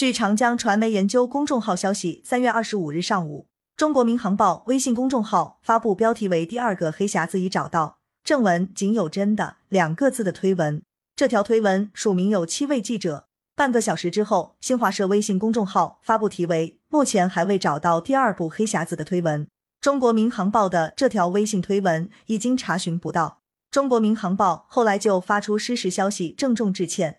据长江传媒研究公众号消息，三月二十五日上午，中国民航报微信公众号发布标题为“第二个黑匣子已找到”，正文仅有“真的”两个字的推文。这条推文署名有七位记者。半个小时之后，新华社微信公众号发布题为“目前还未找到第二部黑匣子”的推文。中国民航报的这条微信推文已经查询不到。中国民航报后来就发出失实消息，郑重致歉。